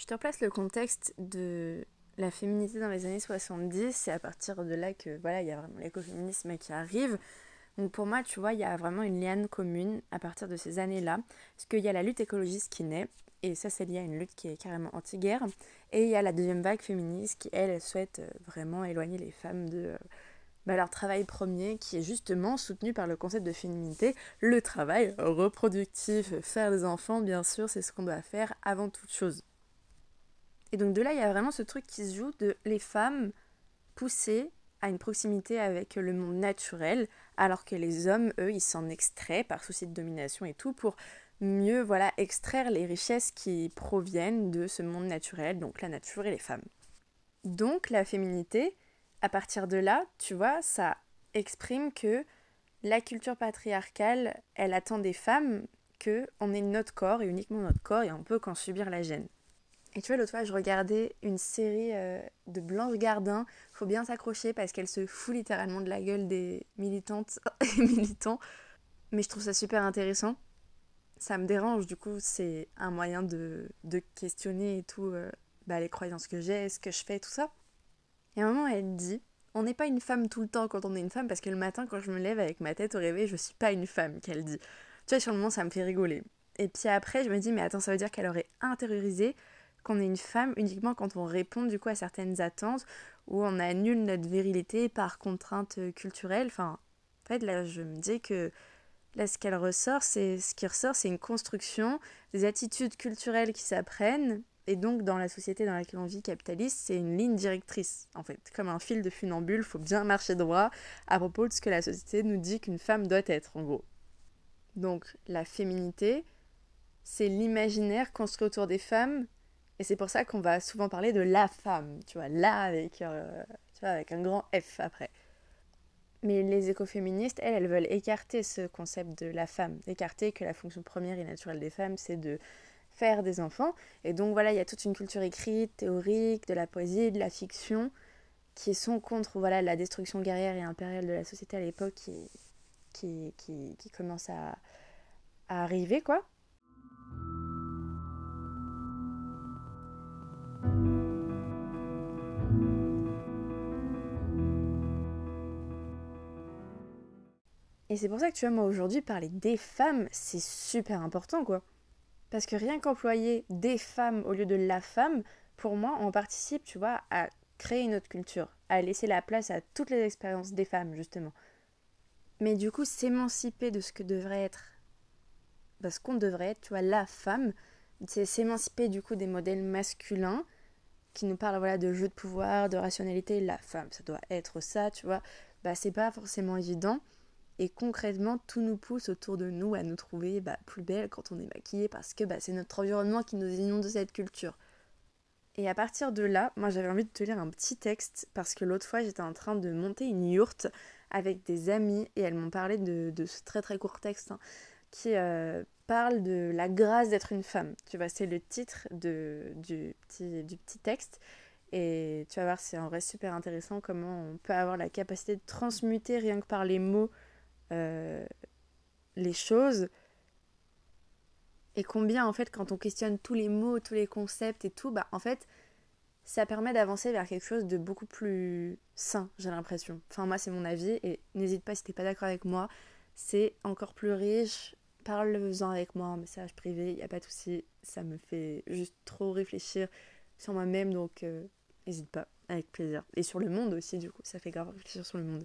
Je te replace le contexte de la féminité dans les années 70, c'est à partir de là que voilà, il y a vraiment l'écoféminisme qui arrive. Donc pour moi, tu vois, il y a vraiment une liane commune à partir de ces années-là, parce qu'il y a la lutte écologiste qui naît, et ça c'est lié à une lutte qui est carrément anti-guerre, et il y a la deuxième vague féministe qui, elle, souhaite euh, vraiment éloigner les femmes de euh, bah, leur travail premier, qui est justement soutenu par le concept de féminité, le travail reproductif, faire des enfants, bien sûr, c'est ce qu'on doit faire avant toute chose. Et donc de là, il y a vraiment ce truc qui se joue de les femmes poussées à une proximité avec le monde naturel, alors que les hommes, eux, ils s'en extraient par souci de domination et tout pour mieux voilà extraire les richesses qui proviennent de ce monde naturel, donc la nature et les femmes. Donc la féminité, à partir de là, tu vois, ça exprime que la culture patriarcale, elle attend des femmes que on ait notre corps et uniquement notre corps et on peut qu'en subir la gêne. Et tu vois, l'autre fois, je regardais une série euh, de Blanche Gardin. Faut bien s'accrocher parce qu'elle se fout littéralement de la gueule des militantes et militants. Mais je trouve ça super intéressant. Ça me dérange, du coup, c'est un moyen de, de, questionner et tout, euh, bah, les croyances que j'ai, ce que je fais, tout ça. Et à un moment, elle dit On n'est pas une femme tout le temps quand on est une femme, parce que le matin, quand je me lève avec ma tête au réveil, je suis pas une femme, qu'elle dit. Tu vois, sur le moment, ça me fait rigoler. Et puis après, je me dis Mais attends, ça veut dire qu'elle aurait intériorisé qu'on est une femme uniquement quand on répond du coup à certaines attentes ou on annule notre virilité par contrainte culturelle. Enfin, en fait, là, je me dis que là, ce qu'elle ressort, c'est ce qui ressort, c'est une construction des attitudes culturelles qui s'apprennent. Et donc, dans la société dans laquelle on vit capitaliste, c'est une ligne directrice, en fait, comme un fil de funambule, faut bien marcher droit à propos de ce que la société nous dit qu'une femme doit être, en gros. Donc, la féminité, c'est l'imaginaire construit autour des femmes et c'est pour ça qu'on va souvent parler de la femme, tu vois, là avec, euh, tu vois, avec un grand F après. Mais les écoféministes, elles, elles veulent écarter ce concept de la femme, écarter que la fonction première et naturelle des femmes, c'est de faire des enfants. Et donc voilà, il y a toute une culture écrite, théorique, de la poésie, de la fiction, qui sont contre voilà, la destruction guerrière et impériale de la société à l'époque qui, qui, qui, commence à arriver, quoi. Et c'est pour ça que tu vois, moi aujourd'hui, parler des femmes, c'est super important, quoi. Parce que rien qu'employer des femmes au lieu de la femme, pour moi, on participe, tu vois, à créer une autre culture, à laisser la place à toutes les expériences des femmes, justement. Mais du coup, s'émanciper de ce que devrait être, parce qu'on devrait être, tu vois, la femme, c'est s'émanciper du coup des modèles masculins qui nous parlent voilà de jeu de pouvoir, de rationalité, la femme, ça doit être ça, tu vois. Bah c'est pas forcément évident. Et concrètement, tout nous pousse autour de nous à nous trouver bah, plus belles quand on est maquillée parce que bah, c'est notre environnement qui nous inonde de cette culture. Et à partir de là, moi j'avais envie de te lire un petit texte parce que l'autre fois j'étais en train de monter une yourte avec des amis et elles m'ont parlé de, ce très très court texte hein, qui euh, parle de la grâce d'être une femme. Tu vois, c'est le titre du, petit, du petit texte. Et tu vas voir, c'est en vrai super intéressant comment on peut avoir la capacité de transmuter rien que par les mots euh, les choses et combien en fait quand on questionne tous les mots, tous les concepts et tout, bah en fait ça permet d'avancer vers quelque chose de beaucoup plus sain, j'ai l'impression. Enfin moi c'est mon avis et n'hésite pas si t'es pas d'accord avec moi, c'est encore plus riche, parle-en avec moi en message privé, n'y a pas de souci, ça me fait juste trop réfléchir sur moi-même donc euh, n'hésite pas, avec plaisir. Et sur le monde aussi du coup, ça fait grave réfléchir sur le monde.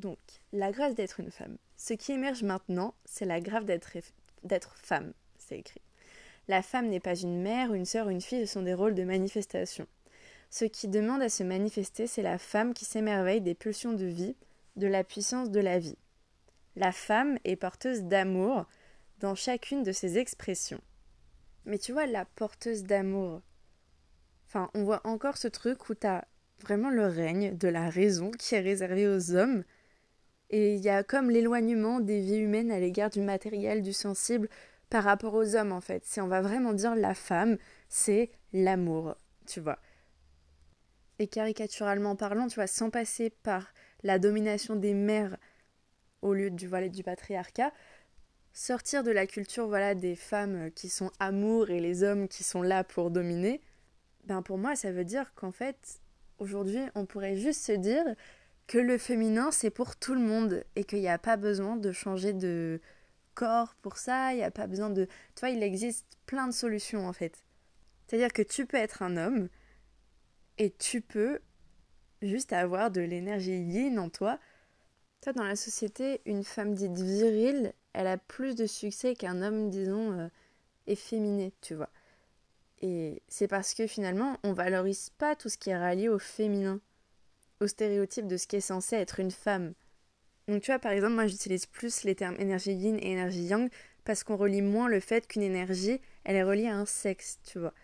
Donc, la grâce d'être une femme. Ce qui émerge maintenant, c'est la grâce d'être femme, c'est écrit. La femme n'est pas une mère, une sœur, une fille, ce sont des rôles de manifestation. Ce qui demande à se manifester, c'est la femme qui s'émerveille des pulsions de vie, de la puissance de la vie. La femme est porteuse d'amour dans chacune de ses expressions. Mais tu vois, la porteuse d'amour, enfin, on voit encore ce truc où t'as vraiment le règne de la raison qui est réservé aux hommes et il y a comme l'éloignement des vies humaines à l'égard du matériel, du sensible, par rapport aux hommes en fait. Si on va vraiment dire la femme, c'est l'amour, tu vois. Et caricaturalement parlant, tu vois, sans passer par la domination des mères au lieu du, voilà, du patriarcat, sortir de la culture voilà des femmes qui sont amour et les hommes qui sont là pour dominer, ben pour moi ça veut dire qu'en fait aujourd'hui on pourrait juste se dire que le féminin c'est pour tout le monde et qu'il n'y a pas besoin de changer de corps pour ça, il n'y a pas besoin de... Tu vois, il existe plein de solutions en fait. C'est-à-dire que tu peux être un homme et tu peux juste avoir de l'énergie yin en toi. Toi, dans la société, une femme dite virile, elle a plus de succès qu'un homme, disons, euh, efféminé, tu vois. Et c'est parce que finalement, on valorise pas tout ce qui est rallié au féminin, au stéréotype de ce qui est censé être une femme. Donc tu vois, par exemple, moi j'utilise plus les termes énergie yin et énergie yang parce qu'on relie moins le fait qu'une énergie, elle est reliée à un sexe, tu vois.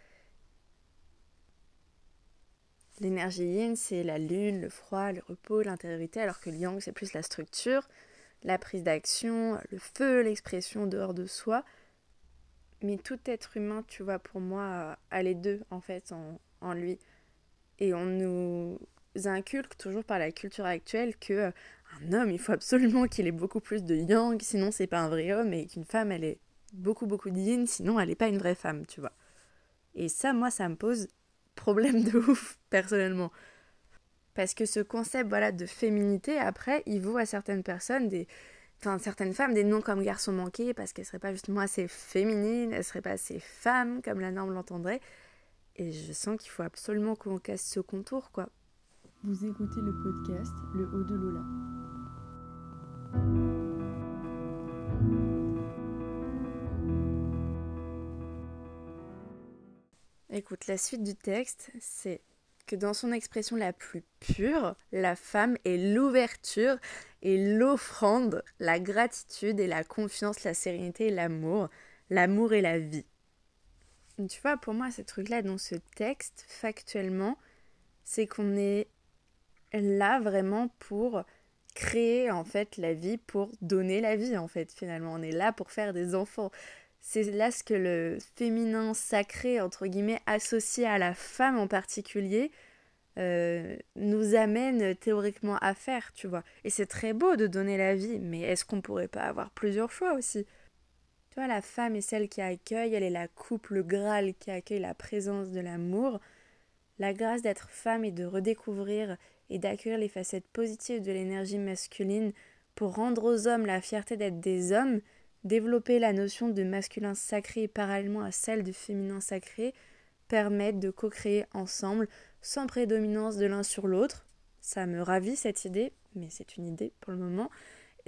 L'énergie yin, c'est la lune, le froid, le repos, l'intériorité, alors que le yang, c'est plus la structure, la prise d'action, le feu, l'expression dehors de soi. Mais tout être humain, tu vois, pour moi, a les deux, en fait, en, en lui. Et on nous inculque toujours par la culture actuelle que euh, un homme, il faut absolument qu'il ait beaucoup plus de yang, sinon c'est pas un vrai homme, et qu'une femme, elle ait beaucoup, beaucoup de yin, sinon elle n'est pas une vraie femme, tu vois. Et ça, moi, ça me pose problème de ouf, personnellement. Parce que ce concept voilà, de féminité, après, il vaut à certaines personnes, des, enfin, certaines femmes, des noms comme garçon manqué, parce qu'elles seraient pas justement assez féminines, elles seraient pas assez femmes, comme la norme l'entendrait. Et je sens qu'il faut absolument qu'on casse ce contour, quoi. Vous écoutez le podcast Le Haut de Lola. Écoute, la suite du texte, c'est que dans son expression la plus pure, la femme est l'ouverture et l'offrande, la gratitude et la confiance, la sérénité et l'amour, l'amour et la vie. Tu vois, pour moi, ce truc-là dans ce texte, factuellement, c'est qu'on est là vraiment pour créer en fait la vie, pour donner la vie en fait finalement. On est là pour faire des enfants c'est là ce que le féminin sacré, entre guillemets, associé à la femme en particulier, euh, nous amène théoriquement à faire, tu vois. Et c'est très beau de donner la vie, mais est-ce qu'on pourrait pas avoir plusieurs choix aussi? Tu vois, la femme est celle qui accueille, elle est la couple Graal qui accueille la présence de l'amour. La grâce d'être femme et de redécouvrir et d'accueillir les facettes positives de l'énergie masculine pour rendre aux hommes la fierté d'être des hommes, Développer la notion de masculin sacré parallèlement à celle de féminin sacré permettent de co-créer ensemble sans prédominance de l'un sur l'autre. Ça me ravit cette idée, mais c'est une idée pour le moment.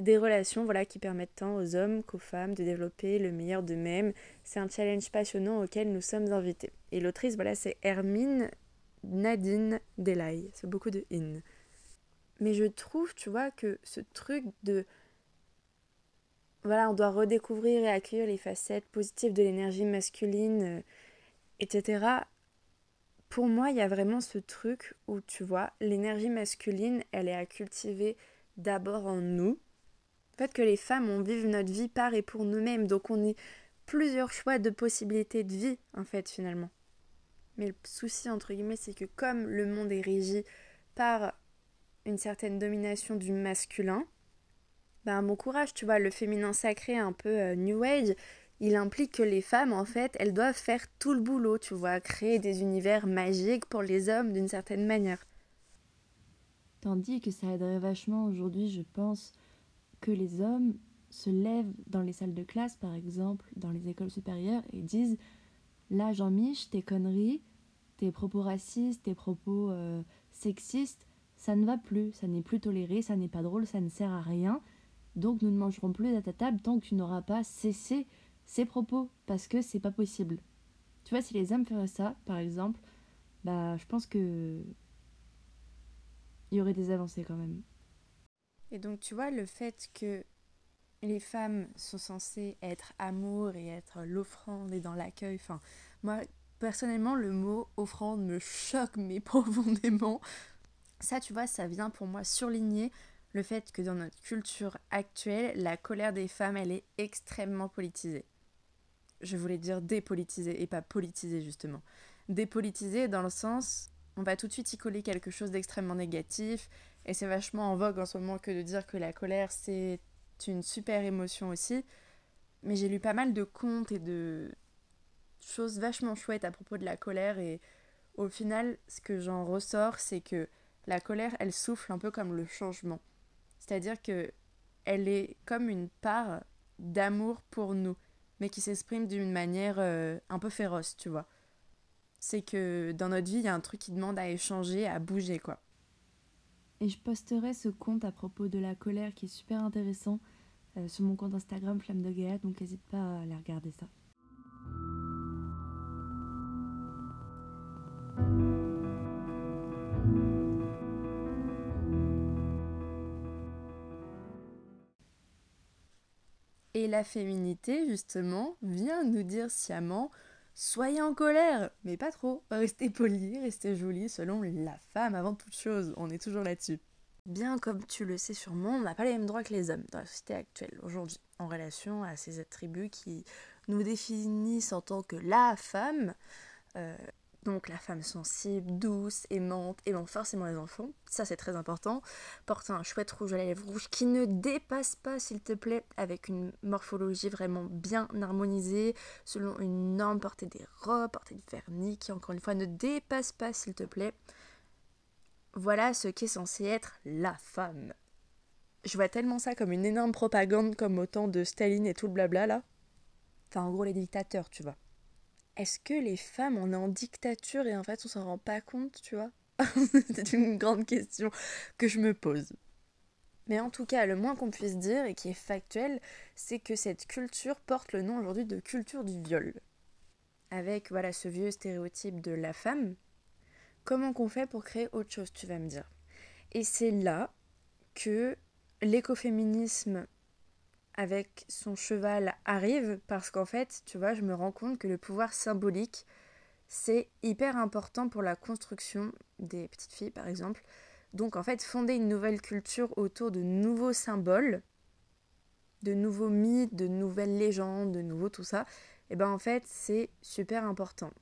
Des relations voilà, qui permettent tant aux hommes qu'aux femmes de développer le meilleur d'eux-mêmes. C'est un challenge passionnant auquel nous sommes invités. Et l'autrice, voilà, c'est Hermine Nadine Delay. C'est beaucoup de in. Mais je trouve, tu vois, que ce truc de voilà, on doit redécouvrir et accueillir les facettes positives de l'énergie masculine, euh, etc. Pour moi, il y a vraiment ce truc où, tu vois, l'énergie masculine, elle est à cultiver d'abord en nous. Le fait que les femmes, on vive notre vie par et pour nous-mêmes, donc on ait plusieurs choix de possibilités de vie, en fait, finalement. Mais le souci, entre guillemets, c'est que comme le monde est régi par une certaine domination du masculin, ben, bon courage, tu vois, le féminin sacré un peu euh, New Age, il implique que les femmes, en fait, elles doivent faire tout le boulot, tu vois, créer des univers magiques pour les hommes d'une certaine manière. Tandis que ça aiderait vachement aujourd'hui, je pense, que les hommes se lèvent dans les salles de classe, par exemple, dans les écoles supérieures, et disent Là, Jean-Mich, tes conneries, tes propos racistes, tes propos euh, sexistes, ça ne va plus, ça n'est plus toléré, ça n'est pas drôle, ça ne sert à rien. Donc nous ne mangerons plus à ta table tant que tu n'auras pas cessé ces propos, parce que c'est pas possible. Tu vois, si les hommes feraient ça, par exemple, bah je pense que il y aurait des avancées quand même. Et donc tu vois, le fait que les femmes sont censées être amour et être l'offrande et dans l'accueil, enfin, moi personnellement le mot offrande me choque mais profondément. Ça, tu vois, ça vient pour moi surligner le fait que dans notre culture actuelle, la colère des femmes, elle est extrêmement politisée. Je voulais dire dépolitisée et pas politisée justement. Dépolitisée dans le sens, on va tout de suite y coller quelque chose d'extrêmement négatif, et c'est vachement en vogue en ce moment que de dire que la colère c'est une super émotion aussi. mais j'ai lu pas mal de contes et de choses vachement chouettes à propos de la colère et au final, ce que j'en ressors, c'est que la colère, elle souffle un peu comme le changement. C'est-à-dire que elle est comme une part d'amour pour nous, mais qui s'exprime d'une manière euh, un peu féroce, tu vois. C'est que dans notre vie, il y a un truc qui demande à échanger, à bouger, quoi. Et je posterai ce compte à propos de la colère qui est super intéressant euh, sur mon compte Instagram Flamme de Gaïa, donc n'hésite pas à aller regarder ça. Et la féminité, justement, vient nous dire sciemment Soyez en colère, mais pas trop. Restez poli, restez jolie selon la femme avant toute chose. On est toujours là-dessus. Bien comme tu le sais sûrement, on n'a pas les mêmes droits que les hommes dans la société actuelle aujourd'hui, en relation à ces attributs qui nous définissent en tant que la femme, euh, donc la femme sensible, douce, aimante, aimant forcément les enfants, ça c'est très important. Porter un chouette rouge à la lèvre rouge qui ne dépasse pas s'il te plaît, avec une morphologie vraiment bien harmonisée, selon une norme, porter des robes, porter du vernis qui encore une fois ne dépasse pas s'il te plaît. Voilà ce qu'est censé être la femme. Je vois tellement ça comme une énorme propagande comme au temps de Staline et tout le blabla là. Enfin en gros les dictateurs, tu vois est-ce que les femmes, on est en dictature et en fait on s'en rend pas compte, tu vois C'est une grande question que je me pose. Mais en tout cas, le moins qu'on puisse dire et qui est factuel, c'est que cette culture porte le nom aujourd'hui de culture du viol. Avec voilà ce vieux stéréotype de la femme, comment qu'on fait pour créer autre chose, tu vas me dire? Et c'est là que l'écoféminisme avec son cheval arrive parce qu'en fait, tu vois, je me rends compte que le pouvoir symbolique, c'est hyper important pour la construction des petites filles, par exemple. Donc en fait, fonder une nouvelle culture autour de nouveaux symboles, de nouveaux mythes, de nouvelles légendes, de nouveaux tout ça, et eh ben en fait, c'est super important.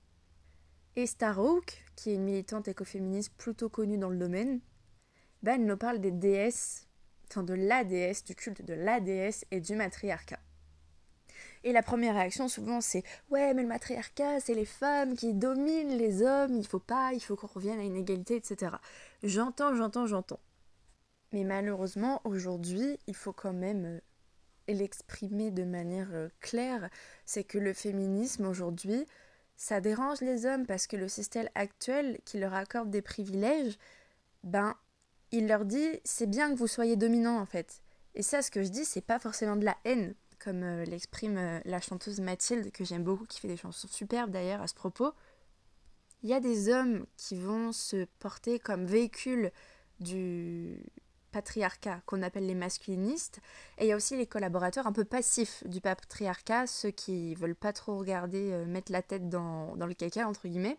Et Starhawk, qui est une militante écoféministe plutôt connue dans le domaine, ben elle nous parle des déesses enfin de la déesse, du culte de la déesse et du matriarcat. Et la première réaction souvent c'est ouais mais le matriarcat c'est les femmes qui dominent les hommes, il faut pas, il faut qu'on revienne à une égalité, etc. J'entends, j'entends, j'entends. Mais malheureusement aujourd'hui il faut quand même euh, l'exprimer de manière euh, claire, c'est que le féminisme aujourd'hui ça dérange les hommes parce que le système actuel qui leur accorde des privilèges, ben il leur dit c'est bien que vous soyez dominant en fait. Et ça, ce que je dis, c'est pas forcément de la haine, comme euh, l'exprime euh, la chanteuse Mathilde, que j'aime beaucoup, qui fait des chansons superbes d'ailleurs à ce propos. Il y a des hommes qui vont se porter comme véhicule du patriarcat qu'on appelle les masculinistes et il y a aussi les collaborateurs un peu passifs du patriarcat ceux qui veulent pas trop regarder euh, mettre la tête dans, dans le caca entre guillemets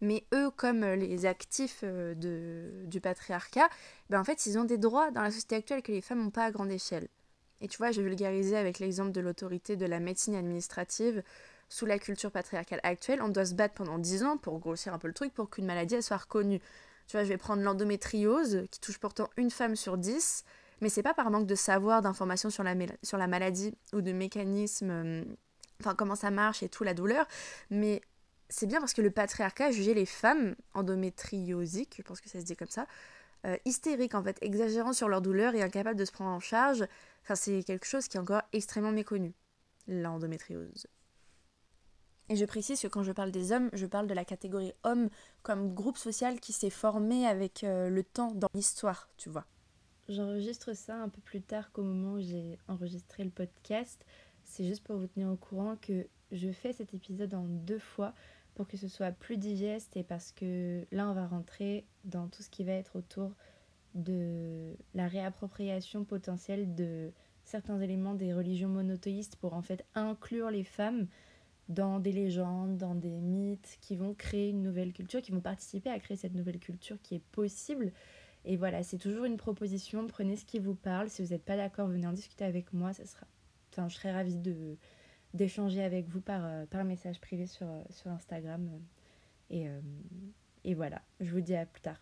mais eux, comme euh, les actifs euh, de, du patriarcat, ben en fait, ils ont des droits dans la société actuelle que les femmes n'ont pas à grande échelle. Et tu vois, je vais vulgariser avec l'exemple de l'autorité de la médecine administrative. Sous la culture patriarcale actuelle, on doit se battre pendant 10 ans pour grossir un peu le truc pour qu'une maladie soit reconnue. Tu vois, je vais prendre l'endométriose, qui touche pourtant une femme sur 10, mais c'est pas par manque de savoir, d'informations sur la, sur la maladie ou de mécanismes, euh, enfin comment ça marche et tout, la douleur, mais c'est bien parce que le patriarcat jugeait les femmes endométriosiques, je pense que ça se dit comme ça, euh, hystériques en fait, exagérant sur leur douleur et incapables de se prendre en charge. Enfin, c'est quelque chose qui est encore extrêmement méconnu, l'endométriose. Et je précise que quand je parle des hommes, je parle de la catégorie homme comme groupe social qui s'est formé avec euh, le temps dans l'histoire, tu vois. J'enregistre ça un peu plus tard qu'au moment où j'ai enregistré le podcast. C'est juste pour vous tenir au courant que je fais cet épisode en deux fois pour que ce soit plus digeste et parce que là on va rentrer dans tout ce qui va être autour de la réappropriation potentielle de certains éléments des religions monothéistes pour en fait inclure les femmes dans des légendes, dans des mythes qui vont créer une nouvelle culture, qui vont participer à créer cette nouvelle culture qui est possible. Et voilà, c'est toujours une proposition, prenez ce qui vous parle. Si vous n'êtes pas d'accord, venez en discuter avec moi, ça sera... Enfin, je serais ravie de, d'échanger avec vous par, euh, message privé sur, euh, Instagram. Euh, et, et voilà, je vous dis à plus tard.